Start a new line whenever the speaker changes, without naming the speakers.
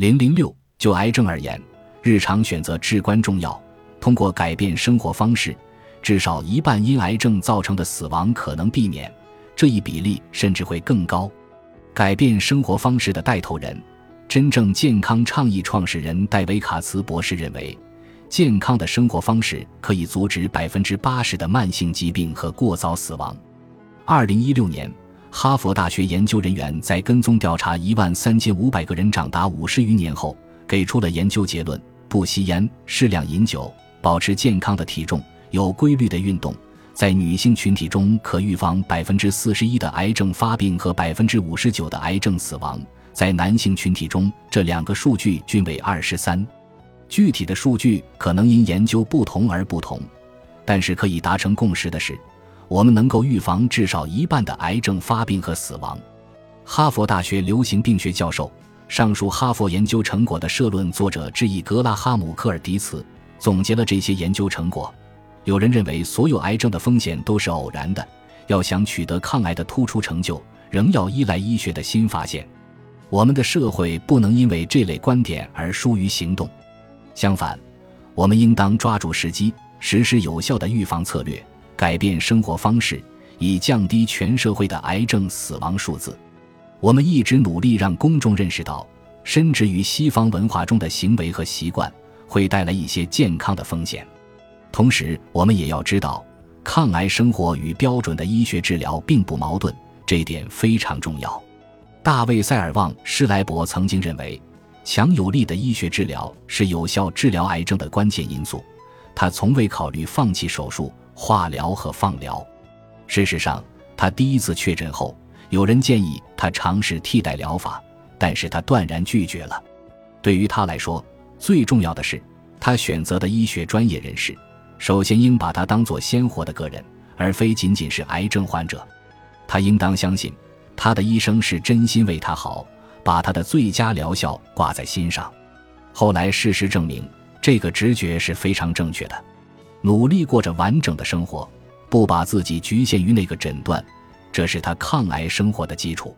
零零六，就癌症而言，日常选择至关重要。通过改变生活方式，至少一半因癌症造成的死亡可能避免，这一比例甚至会更高。改变生活方式的带头人，真正健康倡议创始人戴维·卡茨博士认为，健康的生活方式可以阻止百分之八十的慢性疾病和过早死亡。二零一六年。哈佛大学研究人员在跟踪调查一万三千五百个人长达五十余年后，给出了研究结论：不吸烟、适量饮酒、保持健康的体重、有规律的运动，在女性群体中可预防百分之四十一的癌症发病和百分之五十九的癌症死亡；在男性群体中，这两个数据均为二十三。具体的数据可能因研究不同而不同，但是可以达成共识的是。我们能够预防至少一半的癌症发病和死亡。哈佛大学流行病学教授、上述哈佛研究成果的社论作者之一格拉哈姆·科尔迪茨，总结了这些研究成果。有人认为所有癌症的风险都是偶然的，要想取得抗癌的突出成就，仍要依赖医学的新发现。我们的社会不能因为这类观点而疏于行动，相反，我们应当抓住时机，实施有效的预防策略。改变生活方式，以降低全社会的癌症死亡数字。我们一直努力让公众认识到，深植于西方文化中的行为和习惯会带来一些健康的风险。同时，我们也要知道，抗癌生活与标准的医学治疗并不矛盾，这一点非常重要。大卫·塞尔旺·施莱伯曾经认为，强有力的医学治疗是有效治疗癌症的关键因素。他从未考虑放弃手术。化疗和放疗。事实上，他第一次确诊后，有人建议他尝试替代疗法，但是他断然拒绝了。对于他来说，最重要的是，他选择的医学专业人士首先应把他当作鲜活的个人，而非仅仅是癌症患者。他应当相信，他的医生是真心为他好，把他的最佳疗效挂在心上。后来，事实证明，这个直觉是非常正确的。努力过着完整的生活，不把自己局限于那个诊断，这是他抗癌生活的基础。